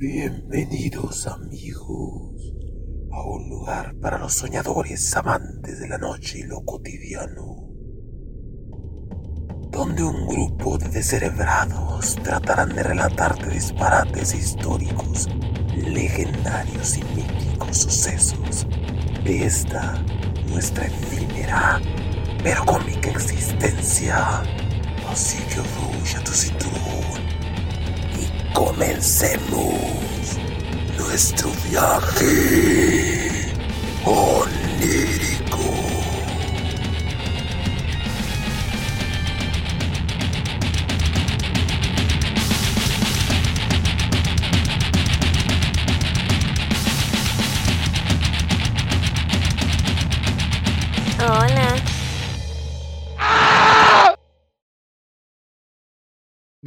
Bienvenidos amigos a un lugar para los soñadores amantes de la noche y lo cotidiano, donde un grupo de descerebrados tratarán de relatarte disparates históricos, legendarios y míticos sucesos de esta nuestra efímera pero cómica existencia. Así que a tu cinturón comencemos nuestro viaje onírico.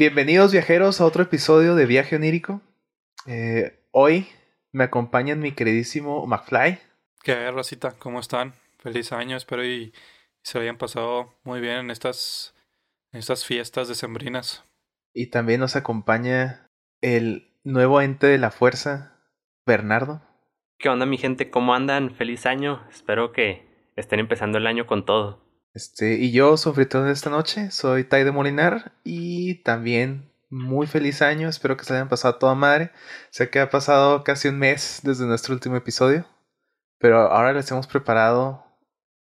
Bienvenidos viajeros a otro episodio de Viaje Onírico. Eh, hoy me acompañan mi queridísimo McFly. ¿Qué hay, Rosita? ¿Cómo están? Feliz año, espero y se lo hayan pasado muy bien en estas, en estas fiestas decembrinas. Y también nos acompaña el nuevo ente de la fuerza, Bernardo. ¿Qué onda mi gente? ¿Cómo andan? Feliz año. Espero que estén empezando el año con todo. Este, y yo, su anfitrión de esta noche, soy Tai de Molinar y también muy feliz año. Espero que se hayan pasado a toda madre. Sé que ha pasado casi un mes desde nuestro último episodio, pero ahora les hemos preparado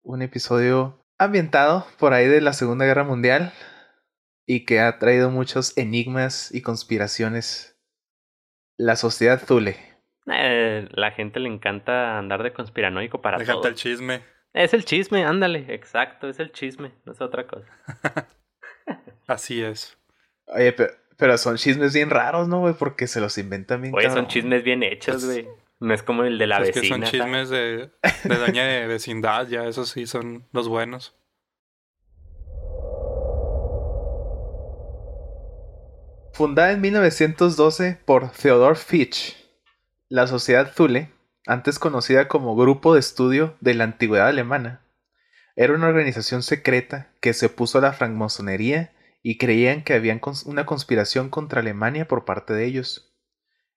un episodio ambientado por ahí de la Segunda Guerra Mundial y que ha traído muchos enigmas y conspiraciones. La sociedad Thule. Eh, la gente le encanta andar de conspiranoico para todo. el chisme. Es el chisme, ándale, exacto, es el chisme, no es otra cosa. Así es. Oye, pero, pero son chismes bien raros, ¿no, güey? Porque se los inventan bien. Oye, son chismes bien hechos, güey. No es como el de la es que vecina. son chismes de, de doña de vecindad, ya esos sí son los buenos. Fundada en 1912 por Theodore Fitch, la Sociedad Thule, antes conocida como Grupo de Estudio de la Antigüedad Alemana, era una organización secreta que se opuso a la francmasonería y creían que había una conspiración contra Alemania por parte de ellos.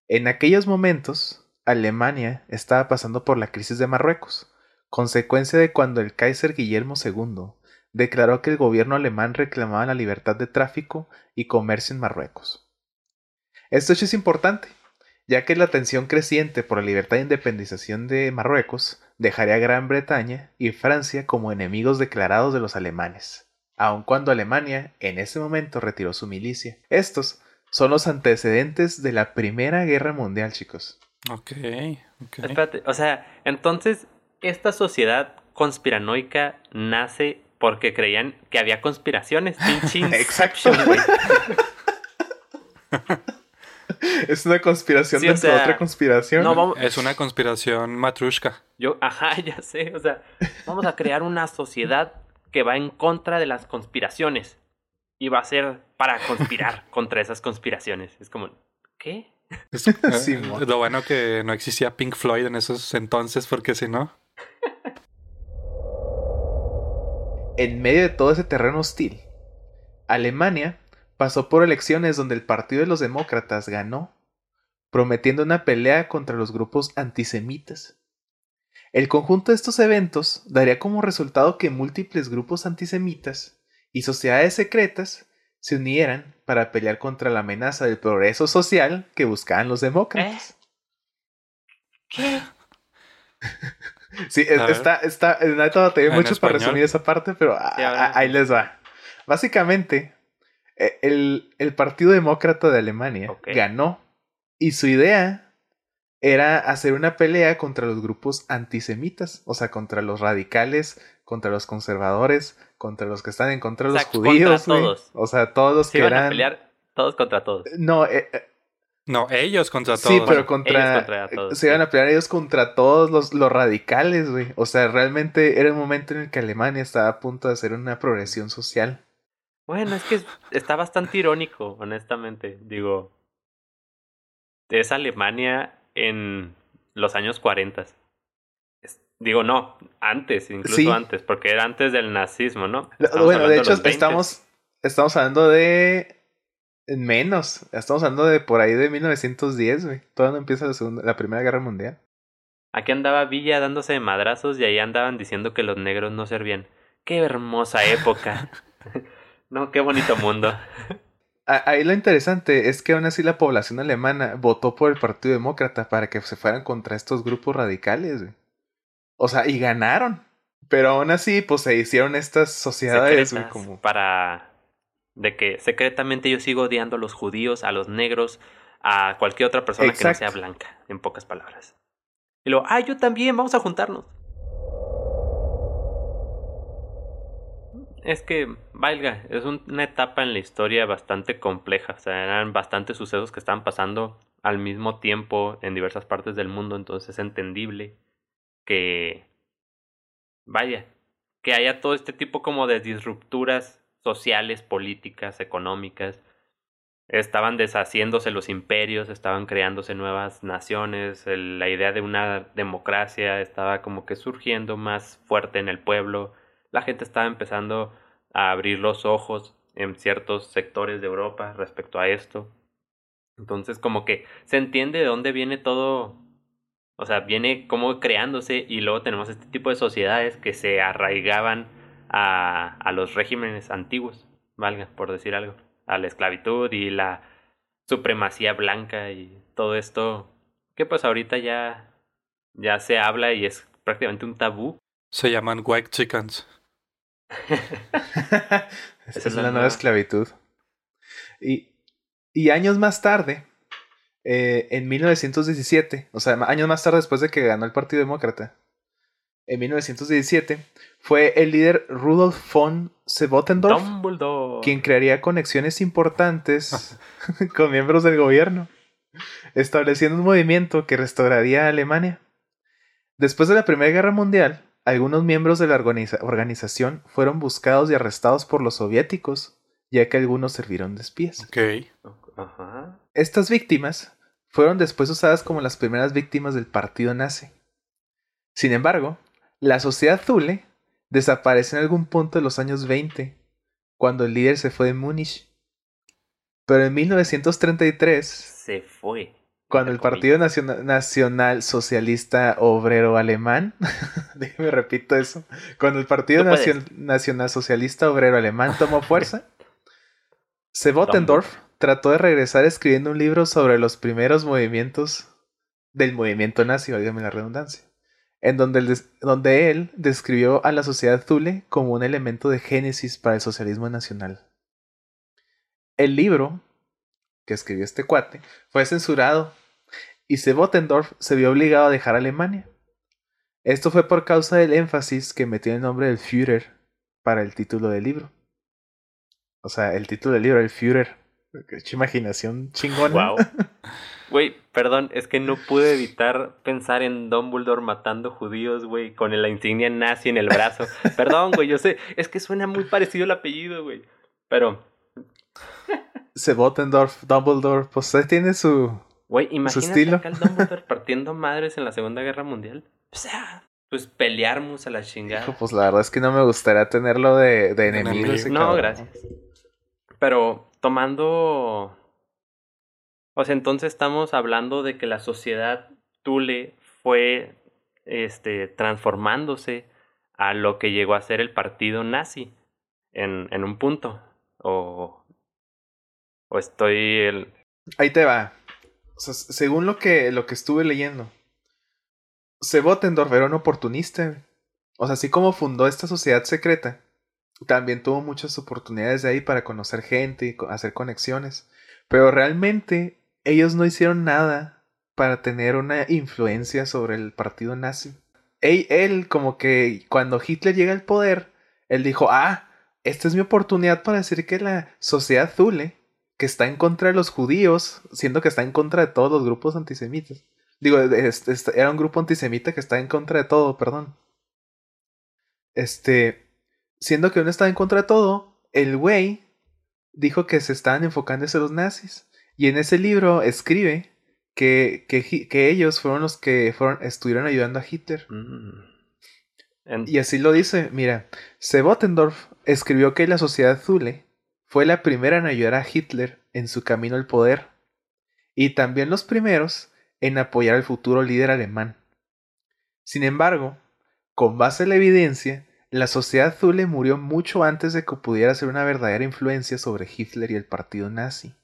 En aquellos momentos, Alemania estaba pasando por la crisis de Marruecos, consecuencia de cuando el Kaiser Guillermo II declaró que el gobierno alemán reclamaba la libertad de tráfico y comercio en Marruecos. Esto hecho es importante, ya que la tensión creciente por la libertad e independización de Marruecos dejaría a Gran Bretaña y Francia como enemigos declarados de los alemanes, aun cuando Alemania en ese momento retiró su milicia. Estos son los antecedentes de la Primera Guerra Mundial, chicos. Ok, ok. Espérate, o sea, entonces, esta sociedad conspiranoica nace porque creían que había conspiraciones. Exacto. Es una conspiración Sí, o dentro de otra conspiración. No, vamos, Es una conspiración matrushka. Yo, ajá, ya sé, o sea, vamos a crear una sociedad que va en contra de las conspiraciones y va a ser para conspirar contra esas conspiraciones. Es como, ¿qué? Es, eh, Simón. lo bueno que no existía Pink Floyd en esos entonces, porque si no, En medio de todo ese terreno hostil, Alemania pasó por elecciones donde el Partido de los Demócratas ganó, prometiendo una pelea contra los grupos antisemitas. El conjunto de estos eventos daría como resultado que múltiples grupos antisemitas y sociedades secretas se unieran para pelear contra la amenaza del progreso social que buscaban los demócratas. ¿Qué? Sí, está, está, En mucho para resumir esa parte, pero Sí, a- ahí les va. Básicamente, eh, el, el Partido Demócrata de Alemania ganó y su idea era hacer una pelea contra los grupos antisemitas, o sea, contra los radicales, contra los conservadores, contra los que están en contra de O los sea, contra judíos, güey. todos. o sea, todos los Se que iban eran a pelear todos contra todos. no, eh, eh, no, ellos contra todos. Sí, pero ellos contra. contra todos, se iban sí. a pelear ellos contra todos los, los radicales, güey. O sea, realmente era un momento en el que Alemania estaba a punto de hacer una progresión social. Bueno, es que es- está bastante irónico, honestamente. Digo, es Alemania en los años 40. Es- Digo, no, antes, incluso Sí. antes, porque era antes del nazismo, ¿no? Estamos bueno, de hecho, los 20s. estamos, estamos hablando de Menos. Estamos hablando de por ahí de 1910, güey. Todavía no empieza la, segunda, la Primera Guerra Mundial. Aquí andaba Villa dándose de madrazos y ahí andaban diciendo que los negros no servían. Qué hermosa época. no, qué bonito mundo. Ahí lo interesante es que aún así la población alemana votó por el Partido Demócrata para que se fueran contra estos grupos radicales. Güey. O sea, y ganaron. Pero aún así, pues se hicieron estas sociedades, güey, como... Para... De que secretamente yo sigo odiando a los judíos, a los negros, a cualquier otra persona que no sea blanca, en pocas palabras. Y luego, ah, yo también, vamos a juntarnos. Es que, valga, es una etapa en la historia bastante compleja. O sea, eran bastantes sucesos que estaban pasando al mismo tiempo en diversas partes del mundo. Entonces es entendible que, vaya, que haya todo este tipo como de disrupturas sociales, políticas, económicas estaban deshaciéndose los imperios, estaban creándose nuevas naciones, la idea de una democracia estaba como que surgiendo más fuerte en el pueblo, la gente estaba empezando a abrir los ojos en ciertos sectores de Europa respecto a esto. Entonces como que se entiende de dónde viene todo, o sea, viene como creándose y luego tenemos este tipo de sociedades que se arraigaban a, los regímenes antiguos, valga, por decir algo a la esclavitud y la supremacía blanca y todo esto que pues ahorita ya ya se habla y es prácticamente un tabú. Se llaman white chickens. Esa es la, nueva esclavitud. Y, y años más tarde, eh, en 1917, o sea, años más tarde después de que ganó el Partido Demócrata, en 1917, fue el líder Rudolf von Sebotendorf quien crearía conexiones importantes con miembros del gobierno, estableciendo un movimiento que restauraría a Alemania. Después de la Primera Guerra Mundial, algunos miembros de la organización fueron buscados y arrestados por los soviéticos, ya que algunos sirvieron de espías. Estas víctimas fueron después usadas como las primeras víctimas del partido nazi. Sin embargo, la sociedad Zule desaparece en algún punto de los años 20, cuando el líder se fue de Múnich. Pero en 1933... Se fue. Cuando el Partido Nacional, Socialista Obrero Alemán, déjeme repito eso, cuando el Partido Nacional Socialista Obrero Alemán tomó fuerza, Sebotendorf trató de regresar escribiendo un libro sobre los primeros movimientos del movimiento nazi, dígame la redundancia en donde, donde él describió a la sociedad Zule como un elemento de génesis para el socialismo nacional. El libro que escribió este cuate fue censurado y Sebotendorf se vio obligado a dejar Alemania. Esto fue por causa del énfasis que metió el nombre del Führer para el título del libro. O sea, el título del libro, el Führer. Qué imaginación chingona. Wow. Güey, perdón, es que no pude evitar pensar en Dumbledore matando judíos, güey, con la insignia nazi en el brazo. Perdón, güey, yo sé, es que suena muy parecido el apellido, güey. Pero. Sebotendorf, Dumbledore, pues tiene su. Güey, imagínate acá el Dumbledore partiendo madres en la Segunda Guerra Mundial. O sea, pues pelearnos a la chingada. pues la verdad es que no me gustaría tenerlo de, de enemigo. no, gracias. Pero tomando o sea, entonces estamos hablando de que la sociedad Tule fue este, transformándose a lo que llegó a ser el partido nazi en, en un punto. O, o estoy... El... Ahí te va. O sea, según lo que, lo que estuve leyendo, Sebotendorf era un oportunista. O sea, así como fundó esta sociedad secreta, también tuvo muchas oportunidades de ahí para conocer gente y hacer conexiones. Pero realmente ellos no hicieron nada para tener una influencia sobre el partido nazi. Él, como que cuando Hitler llega al poder, él dijo, ah, esta es mi oportunidad para decir que la sociedad Zule, que está en contra de los judíos, siendo que está en contra de todos los grupos antisemitas. Digo, era un grupo antisemita que está en contra de todo, perdón. Este, siendo que uno estaba en contra de todo, el güey dijo que se estaban enfocando en los nazis. Y en ese libro escribe que, que, ellos fueron los que fueron, estuvieron ayudando a Hitler. Mm. Y así lo dice, mira, Sebotendorf escribió que la sociedad Zule fue la primera en ayudar a Hitler en su camino al poder, y también los primeros en apoyar al futuro líder alemán. Sin embargo, con base en la evidencia, la sociedad Zule murió mucho antes de que pudiera ser una verdadera influencia sobre Hitler y el partido nazi,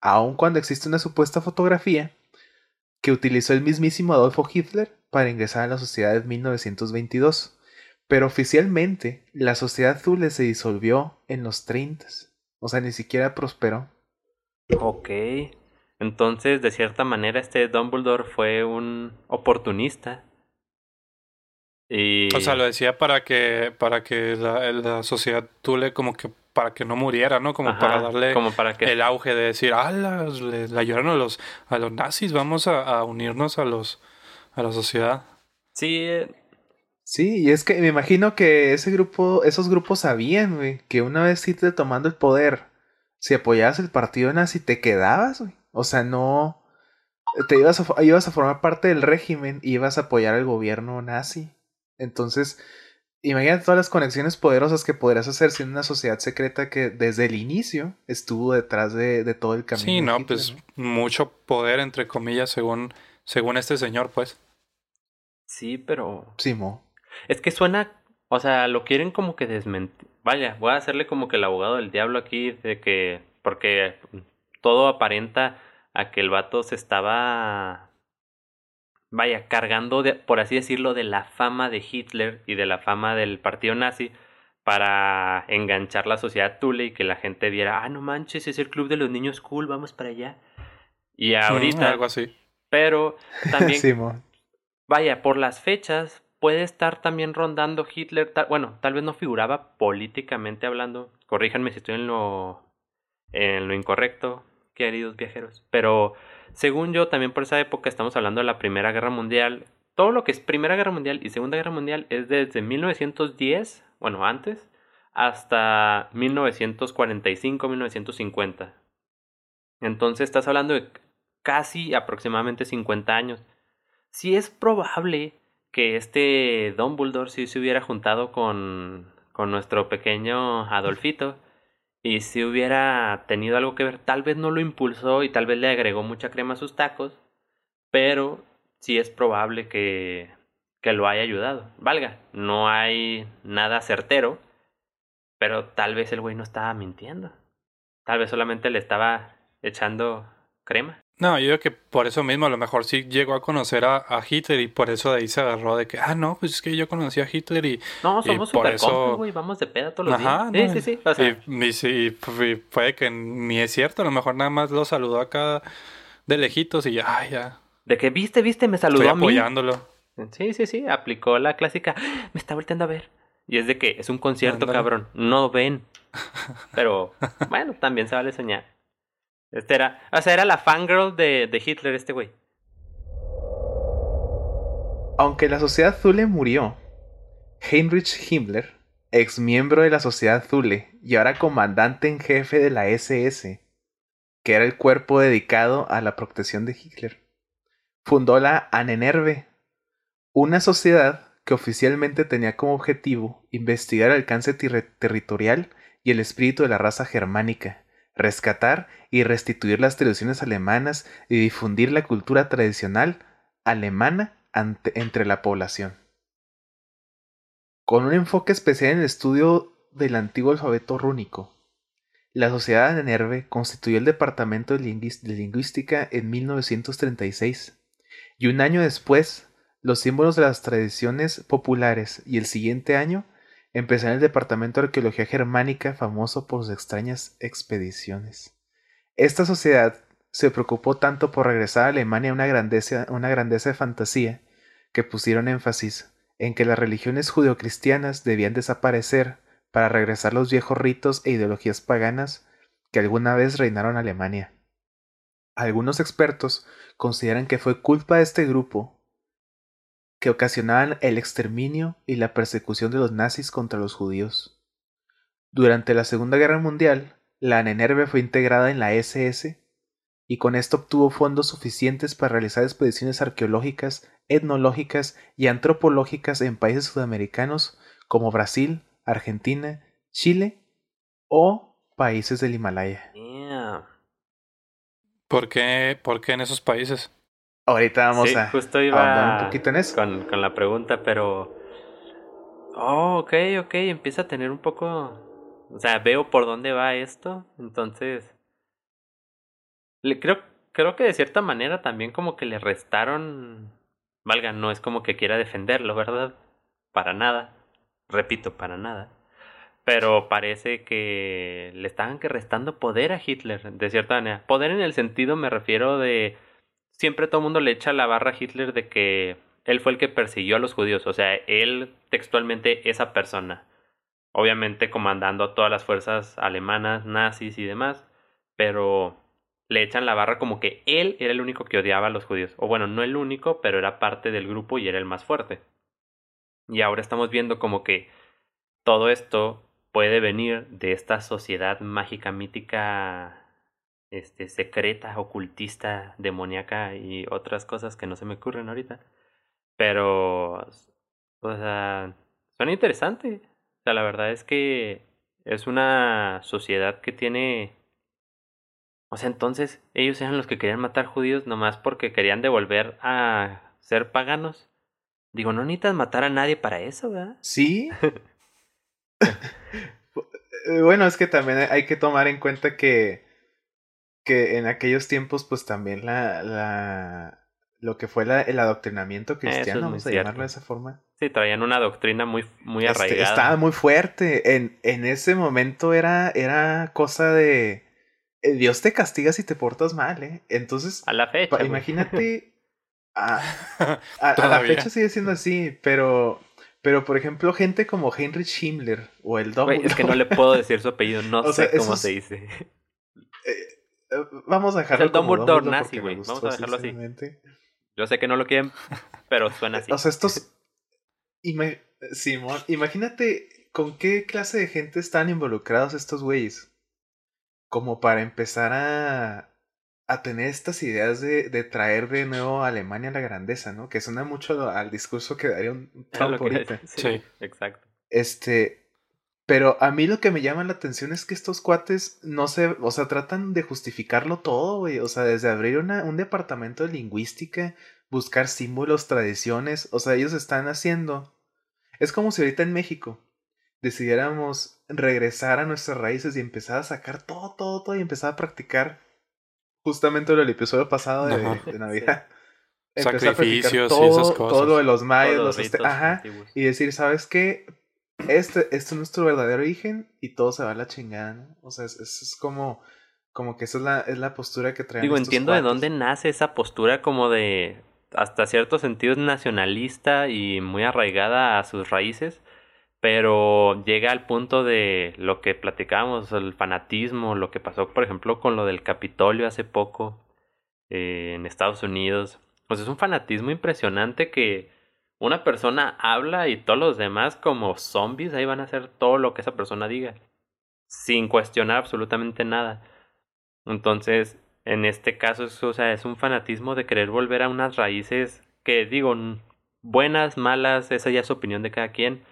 aun cuando existe una supuesta fotografía que utilizó el mismísimo Adolfo Hitler para ingresar a la sociedad en 1922. Pero oficialmente la sociedad Zule se disolvió en los 30. O sea, ni siquiera prosperó. Ok. Entonces, de cierta manera, este Dumbledore fue un oportunista. Y... O sea, lo decía para que, para que la, la sociedad Thule como que para que no muriera, ¿no? Como Ajá, para darle como para que- el auge de decir, ah, la, le, le ayudaron a los, a los nazis, vamos a, a unirnos a los a la sociedad. Sí, eh, Sí, y es que me imagino que ese grupo, esos grupos sabían, güey, que una vez Hitler tomando el poder, si apoyabas el partido nazi, te quedabas, güey. O sea, no. Te ibas a, ibas a formar parte del régimen y ibas a apoyar al gobierno nazi. Entonces, imagínate todas las conexiones poderosas que podrías hacer siendo una sociedad secreta que desde el inicio estuvo detrás de, de todo el camino. Sí, no, Hitler, pues mucho poder entre comillas según según este señor, pues. sí, pero Simo. Es que suena, o sea, lo quieren como que desmentir. Vaya, voy a hacerle como que el abogado del diablo aquí, de que, porque todo aparenta a que el vato se estaba, vaya, cargando, de, por así decirlo, de la fama de Hitler y de la fama del partido nazi para enganchar la sociedad Thule y que la gente viera, ah, no manches, es el club de los niños cool, vamos para allá. Y ahorita, algo así. pero también Simo. Vaya, por las fechas puede estar también rondando Hitler. ta- bueno, tal vez no figuraba políticamente hablando. Corríjanme si estoy en lo, en lo incorrecto, queridos viajeros. Pero según yo, también por esa época estamos hablando de la Primera Guerra Mundial. Todo lo que es Primera Guerra Mundial y Segunda Guerra Mundial es desde 1910, bueno, antes, hasta 1945-1950. Entonces estás hablando de casi aproximadamente 50 años. Sí es probable que este Dumbledore sí se hubiera juntado con, con nuestro pequeño Adolfito y si hubiera tenido algo que ver, tal vez no lo impulsó y tal vez le agregó mucha crema a sus tacos, pero sí es probable que, que lo haya ayudado. Valga, no hay nada certero, pero tal vez el güey no estaba mintiendo. Tal vez solamente le estaba echando crema. No, yo creo que por eso mismo a lo mejor sí llegó a conocer a, a Hitler y por eso de ahí se agarró de que, ah, no, pues es que yo conocí a Hitler y... No, Y somos por super eso- güey, vamos de peda todos los Ajá, días. no, Sí, sí, sí. O sea, y, y y puede que ni es cierto, a lo mejor nada más lo saludó acá de lejitos y ya, ay, ya, de que viste, viste, me saludó estoy a mí. apoyándolo. Sí, sí, sí, aplicó la clásica, me está volteando a ver. Y es de que es un concierto, cabrón, no ven. Pero bueno, también se vale soñar. Este era, o sea, era la fangirl de, de Hitler, este güey. Aunque la sociedad Thule murió, Heinrich Himmler, ex miembro de la sociedad Thule y ahora comandante en jefe de la SS, que era el cuerpo dedicado a la protección de Hitler, fundó la Anenerve, una sociedad que oficialmente tenía como objetivo investigar el alcance terri- territorial y el espíritu de la raza germánica, rescatar y restituir las tradiciones alemanas y difundir la cultura tradicional alemana entre la población. Con un enfoque especial en el estudio del antiguo alfabeto rúnico, la Sociedad de Nerve constituyó el Departamento de Lingüística en 1936, y un año después, los símbolos de las tradiciones populares, y el siguiente año, empezó en el Departamento de Arqueología Germánica, famoso por sus extrañas expediciones. Esta sociedad se preocupó tanto por regresar a Alemania una grandeza, una grandeza de fantasía que pusieron énfasis en que las religiones judeocristianas debían desaparecer para regresar los viejos ritos e ideologías paganas que alguna vez reinaron Alemania. Algunos expertos consideran que fue culpa de este grupo que ocasionaban el exterminio y la persecución de los nazis contra los judíos. Durante la Segunda Guerra Mundial, la Nenerve fue integrada en la SS y con esto obtuvo fondos suficientes para realizar expediciones arqueológicas, etnológicas y antropológicas en países sudamericanos como Brasil, Argentina, Chile o países del Himalaya. ¿Por qué, ¿Por qué en esos países? Ahorita vamos Sí, a justo iba un poquito en eso. con, con la pregunta, pero... Oh, ok, ok, empieza a tener un poco... O sea, veo por dónde va esto, entonces... Le creo, creo que de cierta manera también como que le restaron... Valga, no es como que quiera defenderlo, ¿verdad? Para nada. Repito, para nada. Pero parece que le estaban que restando poder a Hitler, de cierta manera. Poder en el sentido me refiero de siempre todo el mundo le echa la barra a Hitler de que él fue el que persiguió a los judíos, o sea, él textualmente esa persona, obviamente comandando a todas las fuerzas alemanas, nazis y demás, pero le echan la barra como que él era el único que odiaba a los judíos, o bueno, no el único, pero era parte del grupo y era el más fuerte. Y ahora estamos viendo como que todo esto puede venir de esta sociedad mágica, mítica este, secreta, ocultista, demoníaca y otras cosas que no se me ocurren ahorita. Pero, o sea, suena interesante. O sea, la verdad es que es una sociedad que tiene... O sea, entonces ellos eran los que querían matar judíos nomás porque querían devolver a ser paganos. Digo, no necesitas matar a nadie para eso, ¿verdad? Sí. Bueno, es que también hay que tomar en cuenta que, que en aquellos tiempos, pues también la, la lo que fue la, el adoctrinamiento cristiano, es vamos a cierto. llamarlo de esa forma. Sí, traían una doctrina muy, muy este, arraigada. estaba muy fuerte. En, en ese momento era, era cosa de eh, Dios te castiga si te portas mal, ¿eh? Entonces, A la fecha. pa- imagínate. A, a- a la fecha sigue siendo así, pero. Pero, por ejemplo, gente como Heinrich Himmler o el Dumbledore. es que no le puedo decir su apellido, no O sé sea, cómo esos- se dice. Eh, Vamos a dejarlo el como Dumbledore Dumbledore nazi, güey. Vamos a dejarlo así. Yo sé que no lo quieren, pero suena así. O sea, estos. Ima- Simón, imagínate con qué clase de gente están involucrados estos güeyes. Como para empezar a. a tener estas ideas de, de traer de nuevo a Alemania a la grandeza, ¿no? Que suena mucho al discurso que daría un Trump ahorita. sí, Sí. exacto. Este. Pero a mí lo que me llama la atención es que estos cuates no se. O sea, tratan de justificarlo todo, güey. O sea, desde abrir una, un departamento de lingüística, buscar símbolos, tradiciones. O sea, ellos están haciendo. Es como si ahorita en México decidiéramos regresar a nuestras raíces y empezar a sacar todo, todo, todo y empezar a practicar justamente lo del episodio pasado de, Navidad. Empezar a practicar Sacrificios y todo, esas cosas. todo lo de los mayas, Todos los los este- ritos ajá, antiguos. y decir, ¿sabes qué? Este, este es nuestro verdadero origen y todo se va a la chingada, ¿no? O sea, es, es, como, como que esa es la, es la postura que traen. Digo, estos entiendo de dónde nace esa postura como de hasta cierto sentido es nacionalista y muy arraigada a sus raíces, pero llega al punto de lo que platicábamos, el fanatismo, lo que pasó, por ejemplo, con lo del Capitolio hace poco eh, en Estados Unidos. Pues es un fanatismo impresionante que una persona habla y todos los demás como zombies ahí van a hacer todo lo que esa persona diga, sin cuestionar absolutamente nada. Entonces, en este caso, es, es un fanatismo de querer volver a unas raíces que digo, buenas, malas, esa ya es opinión de cada quien.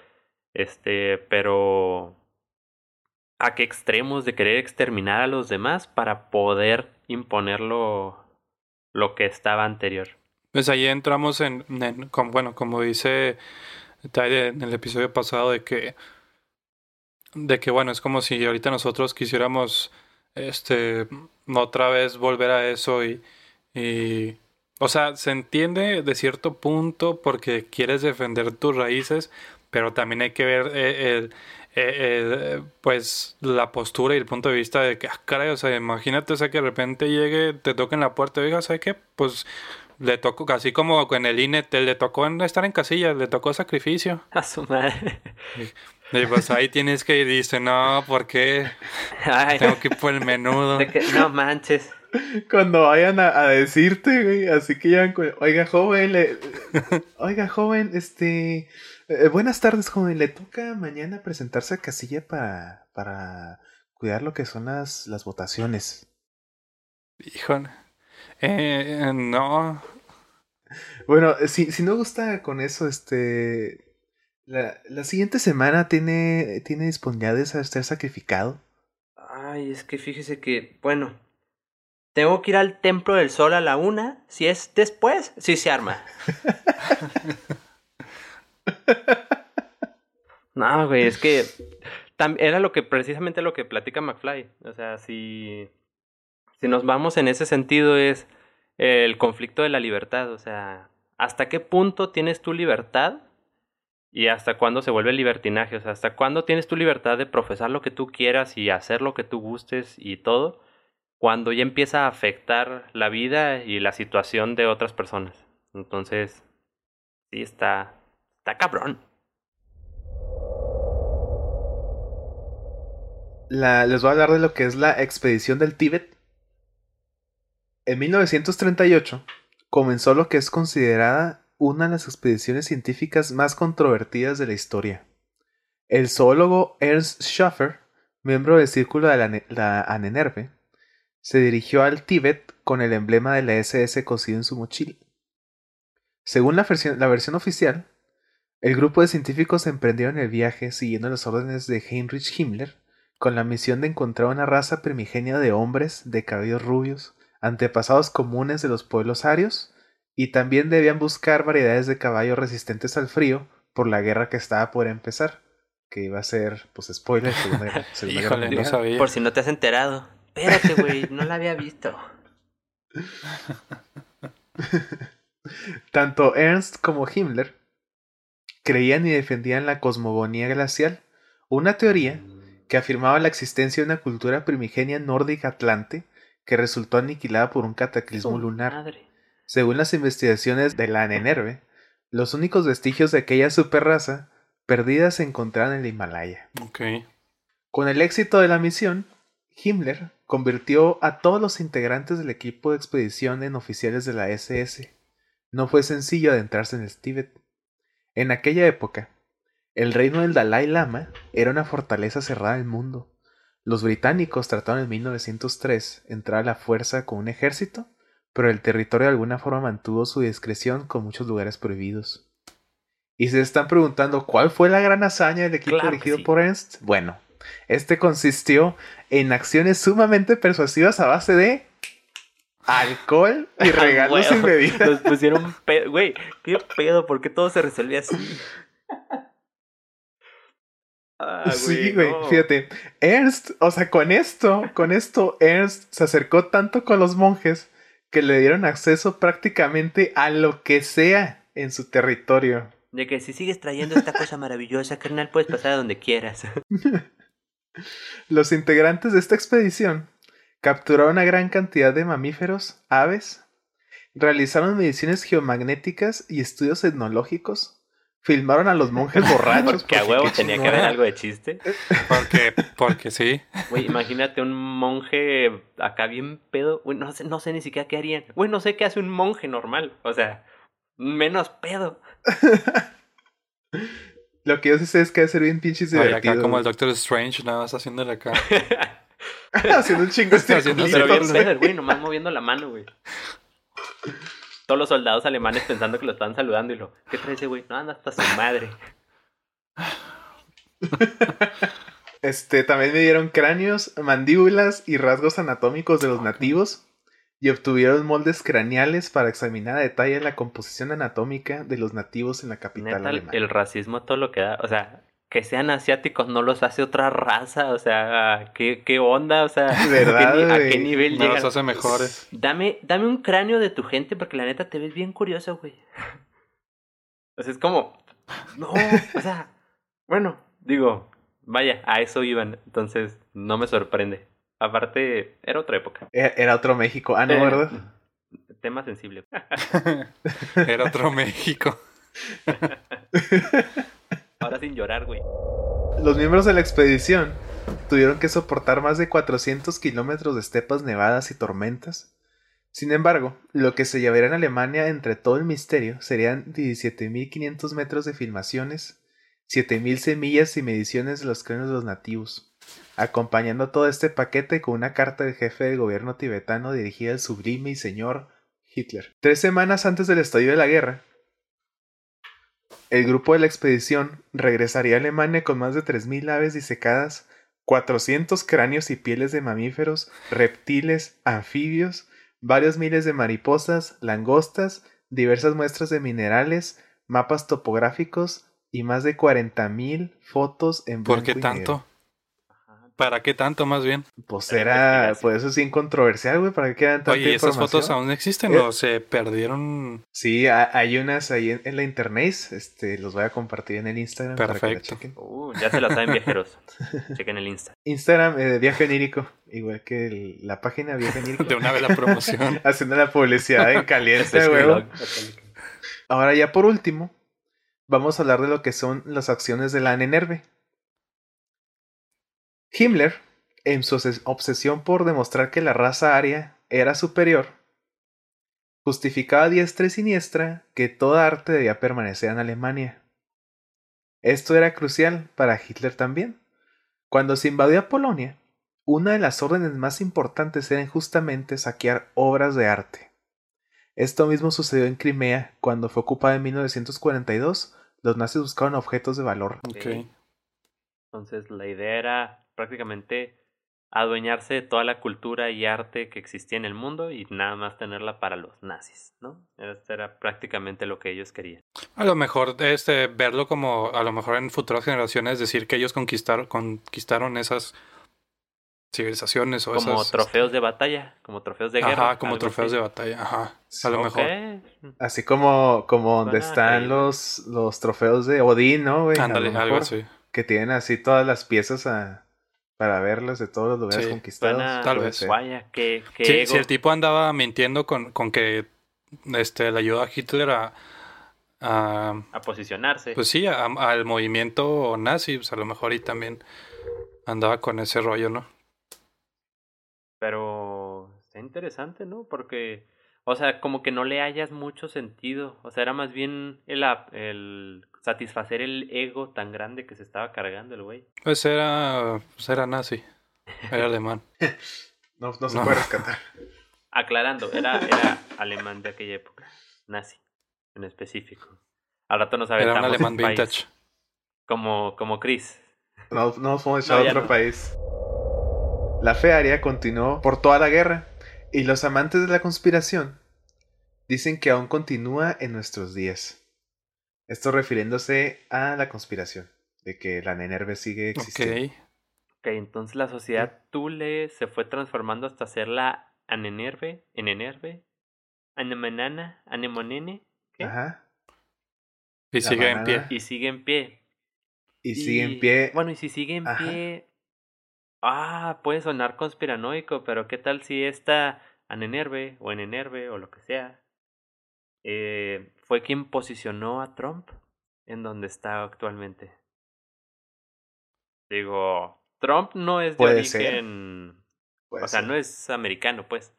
Este, pero ¿a qué extremos de querer exterminar a los demás para poder imponer lo, lo que estaba anterior? Pues ahí entramos en, bueno, como dice Taide en el episodio pasado, de que, de que, bueno, es como si ahorita nosotros quisiéramos, este, otra vez volver a eso y, y, o sea, se entiende de cierto punto porque quieres defender tus raíces, pero también hay que ver eh, eh, pues la postura y el punto de vista de que, ah, caray, o sea, imagínate, o sea, que de repente llegue, te toque en la puerta y diga, ¿sabes qué? Pues le tocó, así como en el INE, te, le tocó estar en casillas, le tocó sacrificio. A su madre. Y pues ahí tienes que ir y dice, no, ¿por qué? Ay, Tengo que ir por el menudo. que- no manches. Cuando vayan a, a decirte, güey, así que con, oiga, joven, le, oiga, joven, este, eh, buenas tardes, joven, le toca mañana presentarse a casilla para, para cuidar lo que son las, las votaciones. Híjole. Eh, no. Bueno, si, si no gusta con eso, este, la, la siguiente semana tiene, tiene disponibilidad de ser sacrificado. Ay, es que fíjese que, bueno, Tengo que ir al Templo del Sol a la una. Si es después, sí se arma. no, güey, es que era lo que precisamente lo que platica McFly. O sea, si, si nos vamos en ese sentido es el conflicto de la libertad. O sea, ¿hasta qué punto tienes tu libertad? Y hasta cuándo se vuelve libertinaje. O sea, ¿hasta cuándo tienes tu libertad de profesar lo que tú quieras y hacer lo que tú gustes y todo? Cuando ya empieza a afectar la vida y la situación de otras personas. Entonces, sí está, está cabrón. Les voy a hablar de lo que es la expedición del Tíbet. En 1938 comenzó lo que es considerada una de las expediciones científicas más controvertidas de la historia. El zoólogo Ernst Schaffer, miembro del círculo de la, la Anenerve, se dirigió al Tíbet con el emblema de la SS cosido en su mochila. Según la versión, la versión oficial, el grupo de científicos emprendieron el viaje siguiendo las órdenes de Heinrich Himmler con la misión de encontrar una raza primigenia de hombres de cabellos rubios, antepasados comunes de los pueblos arios, y también debían buscar variedades de caballos resistentes al frío por la guerra que estaba por empezar, que iba a ser, pues spoiler, Segunda Guerra- Segunda Guerra Híjole, no Mundial. sabía. Por si no te has enterado. Espérate, güey, no la había visto. Tanto Ernst como Himmler creían y defendían la cosmogonía glacial, una teoría que afirmaba la existencia de una cultura primigenia nórdica atlante que resultó aniquilada por un cataclismo lunar. madre. Según las investigaciones de la Anenerve, los únicos vestigios de aquella superraza perdida se encontraban en el Himalaya. Con el éxito de la misión, Himmler convirtió a todos los integrantes del equipo de expedición en oficiales de la SS. No fue sencillo adentrarse en el Tíbet. En aquella época, el reino del Dalai Lama era una fortaleza cerrada al mundo. Los británicos trataron en 1903 entrar a la fuerza con un ejército, pero el territorio de alguna forma mantuvo su discreción con muchos lugares prohibidos. Y se están preguntando cuál fue la gran hazaña del equipo Claro dirigido sí. por Ernst. Bueno, este consistió en acciones sumamente persuasivas a base de alcohol y regalos sin bebida. Nos pusieron pedo. Güey, qué pedo, ¿por qué todo se resuelve así? Ah, sí, güey, no. fíjate. Ernst, o sea, con esto, con esto, Ernst se acercó tanto con los monjes que le dieron acceso prácticamente a lo que sea en su territorio. De que si sigues trayendo esta cosa maravillosa, carnal, puedes pasar a donde quieras. Los integrantes de esta expedición capturaron una gran cantidad de mamíferos, aves, realizaron mediciones geomagnéticas y estudios etnológicos, filmaron a los monjes borrachos. Porque a porque huevo tenía que haber algo de chiste. Porque, porque sí. Güey, imagínate un monje acá bien pedo. Güey, no sé, no sé ni siquiera qué harían. Güey, no sé qué hace un monje normal. O sea, menos pedo. Lo que yo sí sé es que debe ser bien pinches Oye, divertido. acá como el Doctor Strange, nada más haciéndole acá. Haciendo un chingo de Haciendo Pero bien pedo, güey, nomás moviendo la mano, güey. Todos los soldados alemanes pensando que lo estaban saludando y lo, ¿qué trae ese güey? No, anda hasta su madre. Este, también me dieron cráneos, mandíbulas y rasgos anatómicos de los nativos y obtuvieron moldes craneales para examinar a detalle la composición anatómica de los nativos en la capital Neta, alemana. el racismo todo lo que da. O sea, que sean asiáticos no los hace otra raza. O sea, ¿qué, qué onda? O sea, ¿Verdad, ¿qué ¿a qué nivel No llega? los hace mejores. Dame, dame un cráneo de tu gente porque la neta te ves bien curioso, güey. O sea, es como. No, o sea. Bueno, digo, vaya, a eso iban. Entonces, no me sorprende. Aparte, era otra época. Era, era otro México. Ah, no, Eh, ¿verdad? Tema sensible. Era otro México. Ahora sin llorar, güey. Los miembros de la expedición tuvieron que soportar más de 400 kilómetros de estepas nevadas y tormentas. Sin embargo, lo que se llevaría en Alemania entre todo el misterio serían 17.500 metros de filmaciones, 7.000 semillas y mediciones de los cráneos de los nativos, acompañando todo este paquete con una carta del jefe del gobierno tibetano dirigida al sublime y señor Hitler. Tres semanas antes del estallido de la guerra, el grupo de la expedición regresaría a Alemania con más de 3.000 aves disecadas 400 cráneos y pieles de mamíferos, reptiles, anfibios, varios miles de mariposas, langostas, diversas muestras de minerales, mapas topográficos y más de 40.000 fotos en ¿Por blanco qué y negro. ¿Para qué tanto más bien? Pues era, pues eso es incontroversial, güey, ¿para qué quedan tanta Oye, ¿y esas fotos aún existen Eh. o se perdieron? Sí, ha- hay unas ahí en, en la internet, este, los voy a compartir en el Instagram para que la Perfecto. chequen. Uh, ya se la saben viajeros. Chequen el Insta. Instagram, eh, Viaje Onírico, igual que el- la página Viaje Onírico. De una vez la promoción. Haciendo la publicidad en caliente, blog. Ahora ya por último, vamos a hablar de lo que son las acciones de la Nenerve. Himmler, en su obses- obsesión por demostrar que la raza aria era superior, justificaba a diestra y siniestra que toda arte debía permanecer en Alemania. Esto era crucial para Hitler también. Cuando se invadió a Polonia, una de las órdenes más importantes era justamente saquear obras de arte. Esto mismo sucedió en Crimea cuando fue ocupada en 1942. Los nazis buscaban objetos de valor. Ok. Entonces la idea era prácticamente adueñarse de toda la cultura y arte que existía en el mundo y nada más tenerla para los nazis, ¿no? Esto era prácticamente lo que ellos querían. A lo mejor este verlo como a lo mejor en futuras generaciones decir que ellos conquistaron conquistaron esas civilizaciones o Como esas trofeos de batalla, como trofeos de guerra. Ajá, como trofeos así. de batalla, ajá. Sí, A lo mejor. Así como, como donde están los, los trofeos de Odín, ¿no, güey? Ándale, algo así. Que tienen así todas las piezas a- para verlas de todos los lugares Sí, conquistados. Tal vez. ser. Vaya, que, que Sí, si el tipo andaba mintiendo con, con que este le ayudó a Hitler a, a a posicionarse. pues sí, al movimiento nazi, pues a lo mejor y también andaba con ese rollo, ¿no? Pero está interesante, ¿no? Porque, o sea, como que no le hayas mucho sentido. O sea, era más bien el, ap- el satisfacer el ego tan grande que se estaba cargando el güey. Pues era, pues era nazi, era alemán. No, no se No. puede rescatar. Aclarando, era, era alemán de aquella época. Nazi, en específico. Al rato nos Era un aventamos alemán un país vintage. Como, como Chris. No, no a ya otro no. país. La fe aria continuó por toda la guerra y los amantes de la conspiración dicen que aún continúa en nuestros días. Esto refiriéndose a la conspiración, de que la Nenerve sigue existiendo. Ok. Ok, entonces la sociedad Tule se fue transformando hasta ser la Anenerve, Enenerve, Anemanana, Anemonene. ¿qué? Ajá. Y La sigue en pie. Y sigue en pie. Y, sigue en pie. Bueno, y si sigue en Ajá. pie. Ah, puede sonar conspiranoico, pero ¿qué tal si esta Anenerve o Enenerve o lo que sea eh, fue quien posicionó a Trump en donde está actualmente? Digo, Trump no es de Puede ser. origen. Puede o sea, ser. no es americano, pues.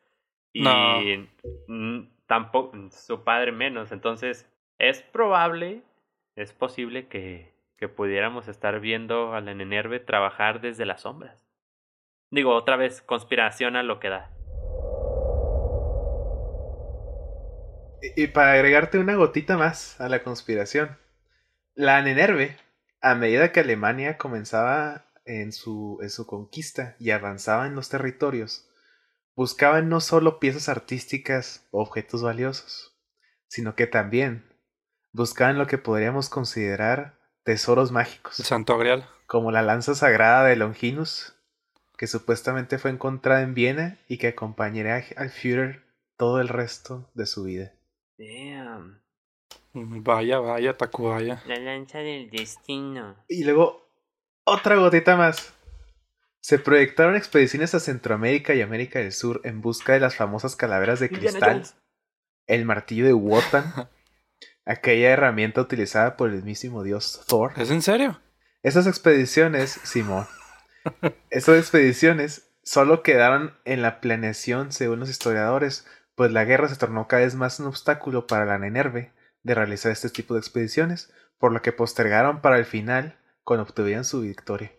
Y No. tampoco, su padre menos. Entonces, es probable, es posible que, que pudiéramos estar viendo a la Nenerve trabajar desde las sombras. Digo, otra vez, conspiración a lo que da. Y y para agregarte una gotita más a la conspiración, la Nenerve, a medida que Alemania comenzaba en su, en su conquista y avanzaba en los territorios, buscaban no solo piezas artísticas o objetos valiosos, sino que también buscaban lo que podríamos considerar tesoros mágicos, El Santo Grial. como la lanza sagrada de Longinus, que supuestamente fue encontrada en Viena y que acompañaría al Führer todo el resto de su vida. Damn. Vaya, vaya, Tacubaya. La lanza del destino. Y luego, otra gotita más. Se proyectaron expediciones a Centroamérica y América del Sur en busca de las famosas calaveras de cristal, el martillo de Wotan, aquella herramienta utilizada por el mismísimo dios Thor. ¿Es en serio? Esas expediciones, Simón, esas expediciones solo quedaron en la planeación según los historiadores, pues la guerra se tornó cada vez más un obstáculo para la Nenerve de realizar este tipo de expediciones, por lo que postergaron para el final cuando obtuvieran su victoria.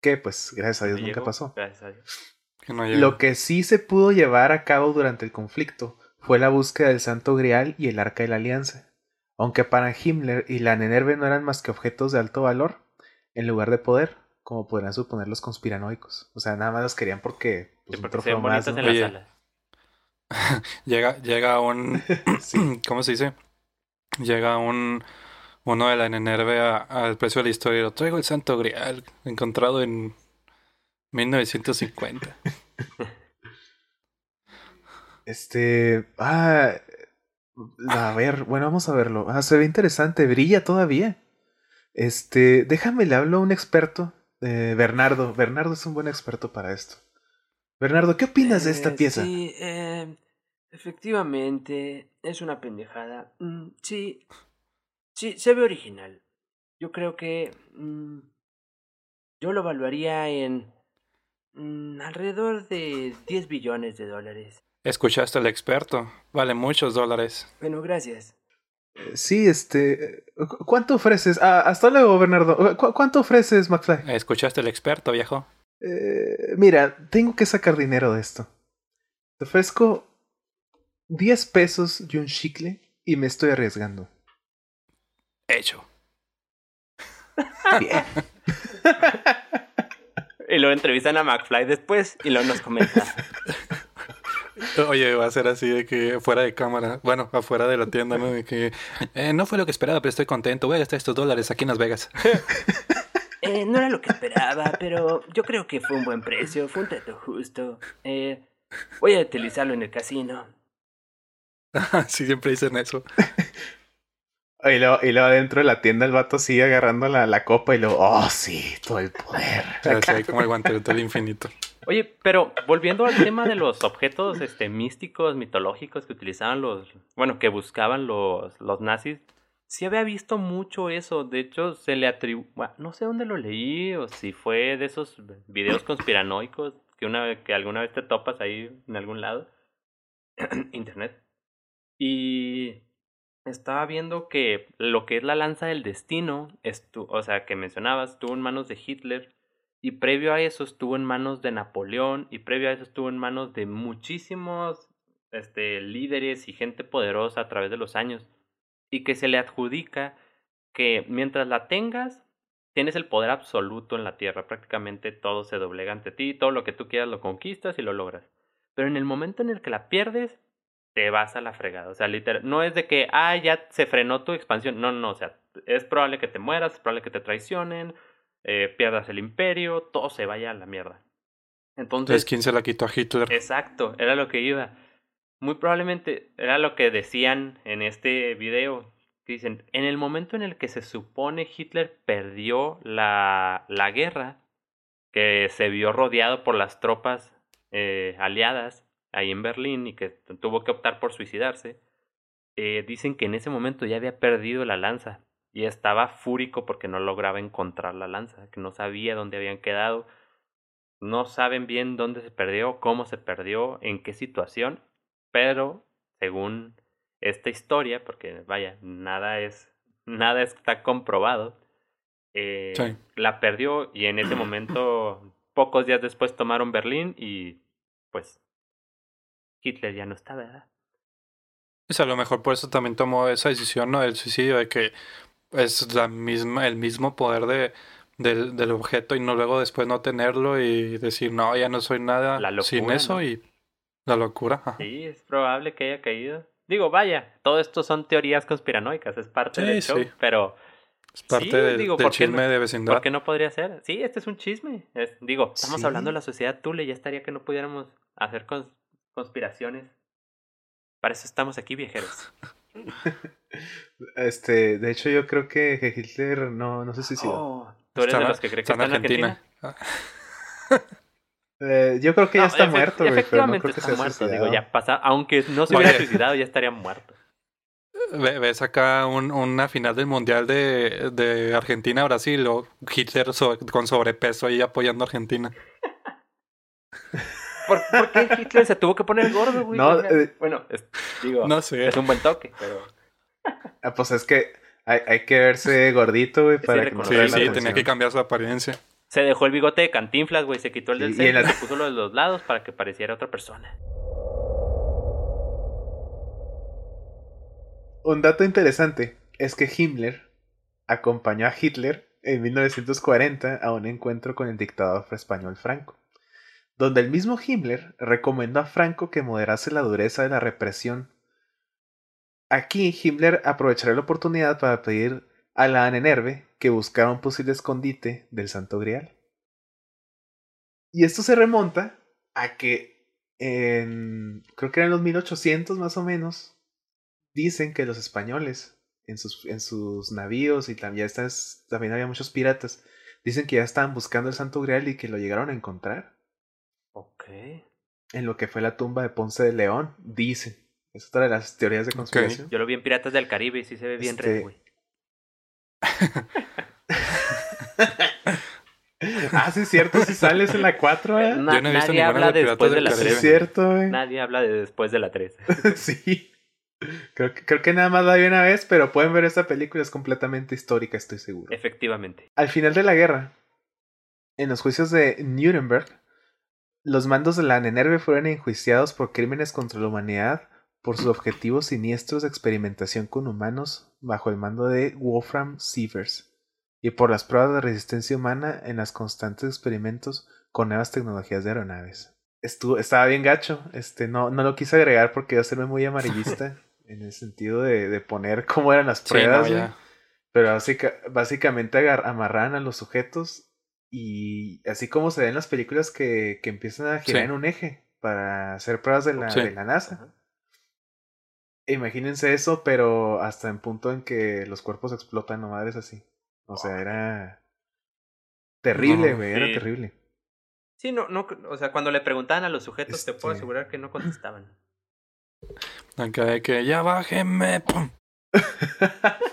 Que pues, gracias a Dios, No nunca llegó, pasó. Gracias a Dios. Que no llegó. Lo que sí se pudo llevar a cabo durante el conflicto fue la búsqueda del Santo Grial y el Arca de la Alianza. Aunque para Himmler y la Nenerve no eran más que objetos de alto valor, en lugar de poder, como podrían suponer los conspiranoicos. O sea, nada más los querían porque... Pues, Sí, porque trofeo sean más, bonitas ¿no? en la Oye. sala. Llega, llega un. Sí. ¿Cómo se dice? Llega un. Uno de la NNRB a- al precio de la historia. Lo traigo el Santo Grial, encontrado en 1950. Este. Ah. A ver, bueno, vamos a verlo. Ah, se ve interesante, brilla todavía. Este, déjame le hablo a un experto. Eh, Bernardo. Bernardo es un buen experto para esto. Bernardo, ¿qué opinas de esta Eh, pieza? Sí, eh, efectivamente, es una pendejada. Mm, sí, sí, se ve original. Yo creo que mm, yo lo evaluaría en mm, alrededor de 10 billones de dólares. Escuchaste al experto. Vale muchos dólares. Bueno, gracias. Sí, este. ¿cu- ¿Cuánto ofreces? Ah, hasta luego, Bernardo. ¿Cu- ¿Cuánto ofreces, McFly? Escuchaste al experto, viejo. Eh, mira, tengo que sacar dinero de esto. Te ofrezco 10 pesos y un chicle y me estoy arriesgando. Hecho. Bien. Y luego entrevistan a McFly después y luego nos comenta. Oye, va a ser así de que fuera de cámara, bueno, afuera de la tienda, ¿no? De que eh, no fue lo que esperaba, pero estoy contento. Voy a gastar estos dólares aquí en Las Vegas. Eh, no era lo que esperaba, pero yo creo que fue un buen precio, fue un trato justo. Eh, voy a utilizarlo en el casino. sí, siempre dicen eso. Y luego, y luego adentro de la tienda el vato sigue agarrando la, la copa y luego, oh sí, todo el poder. Como el guantelete del infinito. Oye, pero volviendo al tema de los objetos este, místicos, mitológicos que utilizaban los, bueno, que buscaban los, los nazis, sí había visto mucho eso. De hecho, se le atribuye, no sé dónde lo leí o si fue de esos videos conspiranoicos que una que alguna vez te topas ahí en algún lado, internet. Y estaba viendo que lo que es la lanza del destino, o sea, que mencionabas, estuvo en manos de Hitler y previo a eso estuvo en manos de Napoleón y previo a eso estuvo en manos de muchísimos este, líderes y gente poderosa a través de los años y que se le adjudica que mientras la tengas tienes el poder absoluto en la tierra, prácticamente todo se doblega ante ti, todo lo que tú quieras lo conquistas y lo logras. Pero en el momento en el que la pierdes, te vas a la fregada. O sea, literal, no es de que, ah, ya se frenó tu expansión. No, no, o sea, es probable que te mueras, es probable que te traicionen, eh, pierdas el imperio, todo se vaya a la mierda. Entonces, Entonces, ¿quién se la quitó a Hitler? exacto, era lo que iba. Muy probablemente era lo que decían en este video. que Dicen, en el momento en el que se supone Hitler perdió la, la guerra, que se vio rodeado por las tropas eh, aliadas ahí en Berlín y que tuvo que optar por suicidarse, eh, dicen que en ese momento ya había perdido la lanza y estaba fúrico porque no lograba encontrar la lanza, que no sabía dónde habían quedado, no saben bien dónde se perdió, cómo se perdió, en qué situación, pero según esta historia, porque vaya, nada es, nada está comprobado, eh, Sí. la perdió y en ese momento, pocos días después tomaron Berlín y pues Hitler ya no está, ¿verdad? Pues a lo mejor por eso también tomó esa decisión, ¿no? Del suicidio, de que es la misma, el mismo poder de, del, del objeto y no luego después no tenerlo y decir, no, ya no soy nada locura, sin eso ¿no? y la locura. ajá. Sí, es probable que haya caído. Digo, vaya, todo esto son teorías conspiranoicas, es parte Sí, del show, sí. pero Es parte Sí, del, digo, del ¿por qué chisme no? de vecindad. ¿por qué no podría ser? Sí, este es un chisme. Es- digo, estamos hablando de la sociedad Tule, ya estaría que no pudiéramos hacer cons- conspiraciones. Para eso estamos aquí, viajeros. Este, de hecho, yo creo que que Hitler no, no sé si sí. Oh, ¿Tú eres Está de los que cree que está está en en Argentina? Eh, yo creo que ya No, está efe- muerto, güey, pero no Efectivamente creo que está sea muerto. Digo, ya pasa, aunque no se hubiera Oye. suicidado, ya estaría muerto. Ve- Ves acá un- una final del Mundial de, de Argentina-Brasil o Hitler so- con sobrepeso ahí apoyando a Argentina. ¿Por, por qué Hitler se tuvo que poner gordo, güey? No, eh, bueno, es- digo, No sé. es un buen toque, pero Ah, pues es que hay, hay que verse gordito, güey, Sí, para que nos Sí, sí, atención. tenía que cambiar su apariencia. se dejó el bigote de cantinflas, güey, se quitó el del Y- y en centro, la- se puso lo de los lados para que pareciera otra persona. Un dato interesante es que Himmler acompañó a Hitler en 1940 a un encuentro con el dictador español Franco, donde el mismo Himmler recomendó a Franco que moderase la dureza de la represión. Aquí Himmler aprovechará la oportunidad para pedir a la Anenerve que buscara un posible escondite del Santo Grial. Y esto se remonta a que en, creo que eran los 1800 más o menos, dicen que los españoles en sus, en sus navíos y también, estas, también había muchos piratas, dicen que ya estaban buscando el Santo Grial y que lo llegaron a encontrar. Ok. En lo que fue la tumba de Ponce de León, dicen. Es otra de las teorías de conspiración. Yo lo vi en Piratas del Caribe y sí se ve bien Este, güey. ah, sí es cierto, si sales en la 4, ¿eh? Na- no nadie habla de después de la Sí Caribe. es 3. cierto, güey. Nadie habla de después de la 3. sí. Creo que, creo que nada más la vi una vez, pero pueden ver esta película, es completamente histórica, estoy seguro. Efectivamente. Al final de la guerra, en los juicios de Nuremberg, los mandos de la Nenerve fueron enjuiciados por crímenes contra la humanidad por sus objetivos siniestros de experimentación con humanos bajo el mando de Wolfram Sievers y por las pruebas de resistencia humana en los constantes experimentos con nuevas tecnologías de aeronaves. Estuvo, estaba bien gacho, este, no, no lo quise agregar porque iba a serme muy amarillista en el sentido de, de poner cómo eran las Sí, pruebas. no. Pero básica- básicamente agar- amarran a los sujetos y así como se ve en las películas que, que empiezan a girar Sí. en un eje para hacer pruebas de la, Sí. de la NASA. Imagínense eso, pero hasta en punto en que los cuerpos explotan o madres así. O sea, era terrible, No, güey, era terrible. Sí, no, no, o sea, cuando le preguntaban a los sujetos, te puedo Este- asegurar que no contestaban. Acá de que ya bájenme. pum.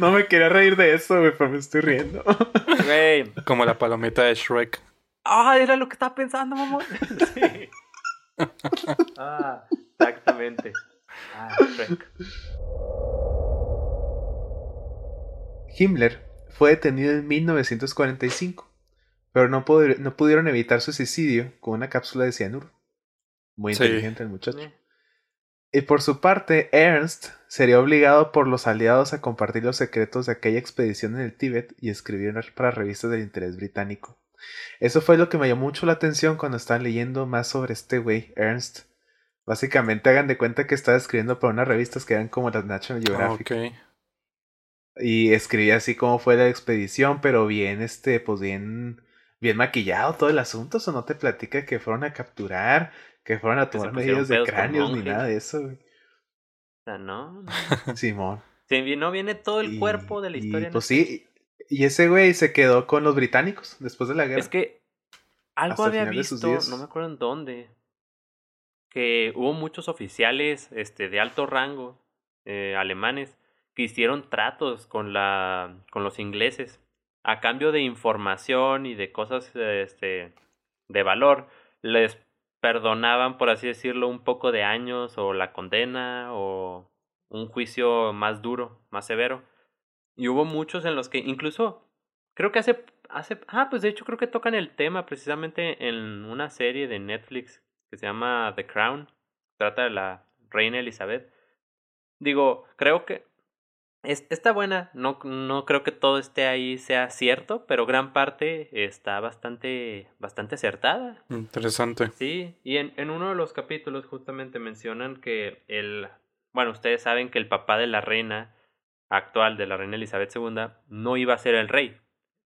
No me quería reír de eso, güey, pero me estoy riendo. Güey. Como la palomita de Shrek. Ah, era lo que estaba pensando, mamón. Sí. Ah, exactamente. Ah, Shrek. Himmler fue detenido en 1945, pero no, pudi- no pudieron evitar su suicidio con una cápsula de cianuro. Muy Sí. inteligente el muchacho. Y por su parte, Ernst sería obligado por los aliados a compartir los secretos de aquella expedición en el Tíbet y escribir para revistas del interés británico. Eso fue lo que me llamó mucho la atención cuando estaba leyendo más sobre este güey, Ernst. Básicamente hagan de cuenta que estaba escribiendo para unas revistas que eran como las National Geographic. Y escribía así como fue la expedición, pero bien, este, pues bien, bien maquillado todo el asunto. Eso no te platica que fueron a capturar, que fueron a tomar medidas de cráneos ni nada de eso, güey. O sea, no. Simón. Sí, no viene todo el Y- cuerpo de la historia. pues sí, y ese güey se quedó con los británicos después de la guerra. Es que algo había visto, no me acuerdo en dónde, que hubo muchos oficiales este, de alto rango eh, alemanes que hicieron tratos con, la, con los ingleses a cambio de información y de cosas este, de valor. Les perdonaban, por así decirlo, un poco de años o la condena o un juicio más duro, más severo. Y hubo muchos en los que incluso creo que hace hace ah pues de hecho creo que tocan el tema precisamente en una serie de Netflix que se llama The Crown trata de la reina Elizabeth digo creo que es, está buena no no creo que todo esté ahí sea cierto pero gran parte está bastante bastante acertada Interesante. Sí, y en, en uno de los capítulos justamente mencionan que el, bueno, ustedes saben que el papá de la reina actual, de la reina Elizabeth II, no iba a ser el rey.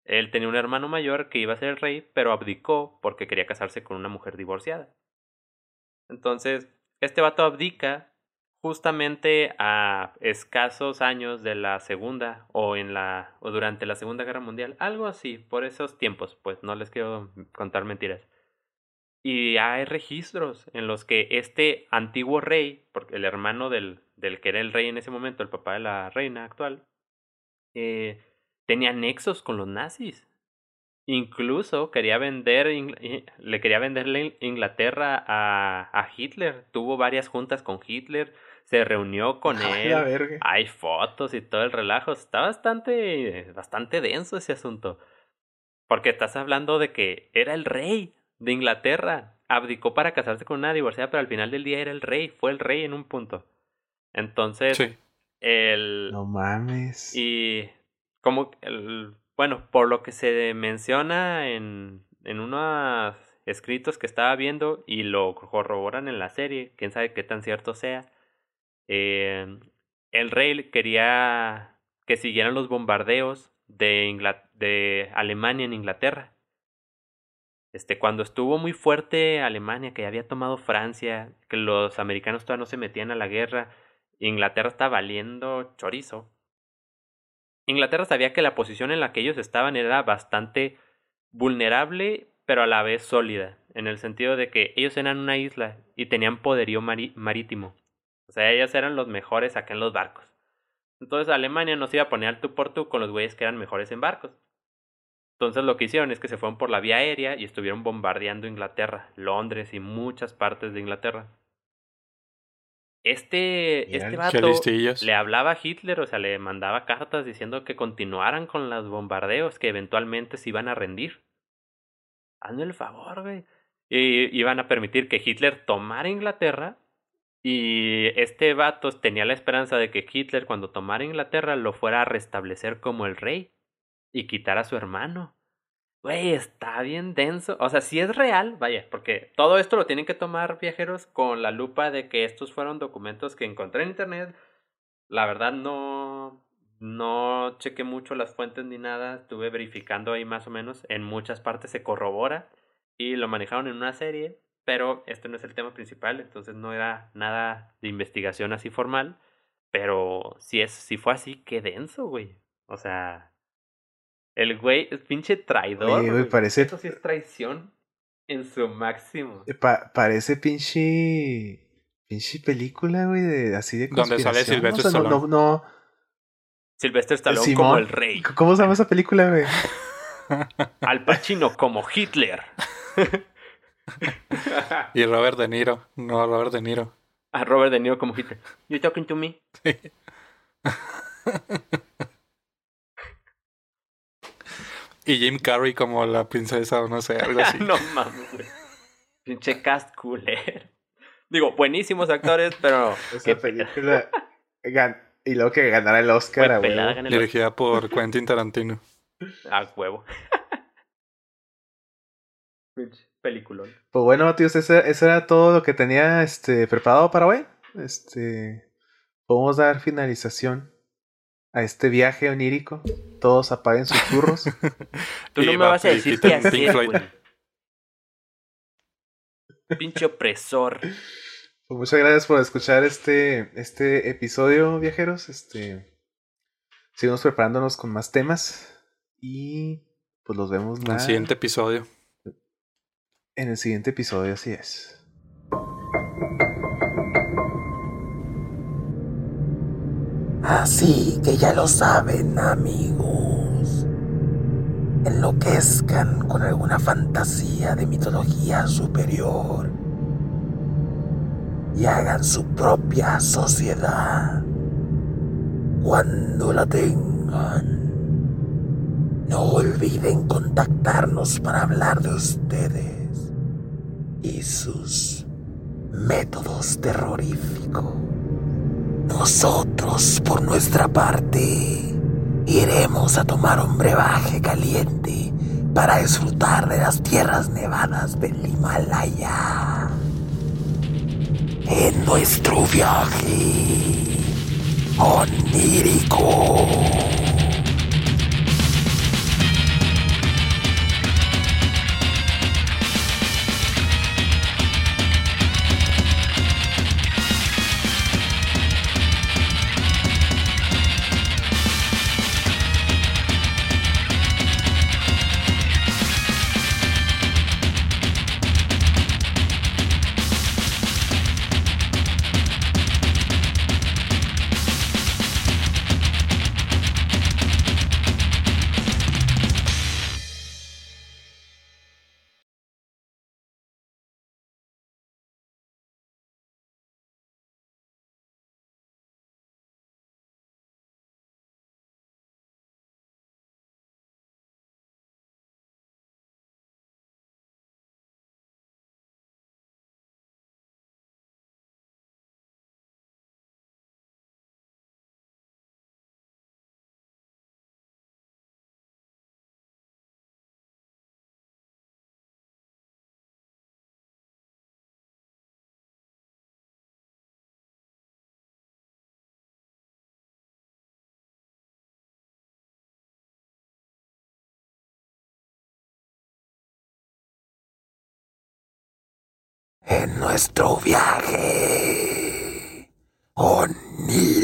Él tenía un hermano mayor que iba a ser el rey, pero abdicó porque quería casarse con una mujer divorciada. Entonces, este vato abdica justamente a escasos años de la segunda o en la o durante la segunda guerra mundial algo así por esos tiempos pues no les quiero contar mentiras y hay registros en los que este antiguo rey, porque el hermano del, del que era el rey en ese momento, el papá de la reina actual, eh, tenía nexos con los nazis. Incluso quería vender, eh, le quería venderle Inglaterra a, a Hitler. Tuvo varias juntas con Hitler, se reunió con A él. la verga. Hay fotos y todo el relajo. Está bastante, bastante denso ese asunto. Porque estás hablando de que era el rey de Inglaterra. Abdicó para casarse con una divorciada, pero al final del día era el rey. Fue el rey en un punto. Entonces, Sí. el... No mames. Y como el, bueno, por lo que se menciona en, en unos escritos que estaba viendo y lo corroboran en la serie, quién sabe qué tan cierto sea, eh, el rey quería que siguieran los bombardeos de, Alemania en Inglaterra. Este, cuando estuvo muy fuerte Alemania, que había tomado Francia, que los americanos todavía no se metían a la guerra, Inglaterra está valiendo chorizo. Inglaterra sabía que la posición en la que ellos estaban era bastante vulnerable, pero a la vez sólida, en el sentido de que ellos eran una isla y tenían poderío marítimo. O sea, ellos eran los mejores acá en los barcos. Entonces Alemania no se iba a poner al tú por tú con los güeyes que eran mejores en barcos. Entonces lo que hicieron es que se fueron por la vía aérea y estuvieron bombardeando Inglaterra, Londres y muchas partes de Inglaterra. Este, este vato le hablaba a Hitler, o sea, le mandaba cartas diciendo que continuaran con los bombardeos, que eventualmente se iban a rendir. Hazme el favor, güey. Y iban a permitir que Hitler tomara Inglaterra y este vato tenía la esperanza de que Hitler cuando tomara Inglaterra lo fuera a restablecer como el rey y quitar a su hermano. Güey, está bien denso. O sea, si es real, vaya, porque todo esto lo tienen que tomar viajeros con la lupa de que estos fueron documentos que encontré en internet. La verdad no no chequé mucho las fuentes ni nada, estuve verificando ahí más o menos, en muchas partes se corrobora y lo manejaron en una serie, pero este no es el tema principal, entonces no era nada de investigación así formal, pero si es si fue así, qué denso, güey. O sea, el güey es pinche traidor. güey, parece. Eso sí es traición en su máximo. Eh, parece pinche. Pinche película, güey, de, así de Donde sale Silvestre Stallone. No, no, Silvestre Stallone como el rey. ¿Cómo se llama esa película, güey? Al Pacino como Hitler. y Robert De Niro. No, Robert De Niro. A Robert De Niro como Hitler. You talking to me? Sí. Y Jim Carrey como la princesa o no sé, algo así. no mames, Pinche cast cooler. Digo, buenísimos actores, pero. Esa película. y luego que ganara el Oscar, güey. Dirigida por Quentin Tarantino. A huevo. Peliculón. Pues bueno, tíos, eso, eso, era todo lo que tenía este, preparado para hoy. Este. Podemos dar finalización a este viaje onírico. Todos apaguen sus churros. Tú no me vas a decir qué hacer, güey. Pinche opresor. Pues muchas gracias por escuchar este, este episodio, viajeros. Este, seguimos preparándonos con más temas. Y pues los vemos en el siguiente episodio. En el siguiente episodio, así es. Así que ya lo saben, amigos. Enloquezcan con alguna fantasía de mitología superior y hagan su propia sociedad cuando la tengan. No olviden contactarnos para hablar de ustedes y sus métodos terroríficos. Nosotros, por nuestra parte, iremos a tomar un brebaje caliente para disfrutar de las tierras nevadas del Himalaya. En nuestro viaje onírico. En nuestro viaje. Onir.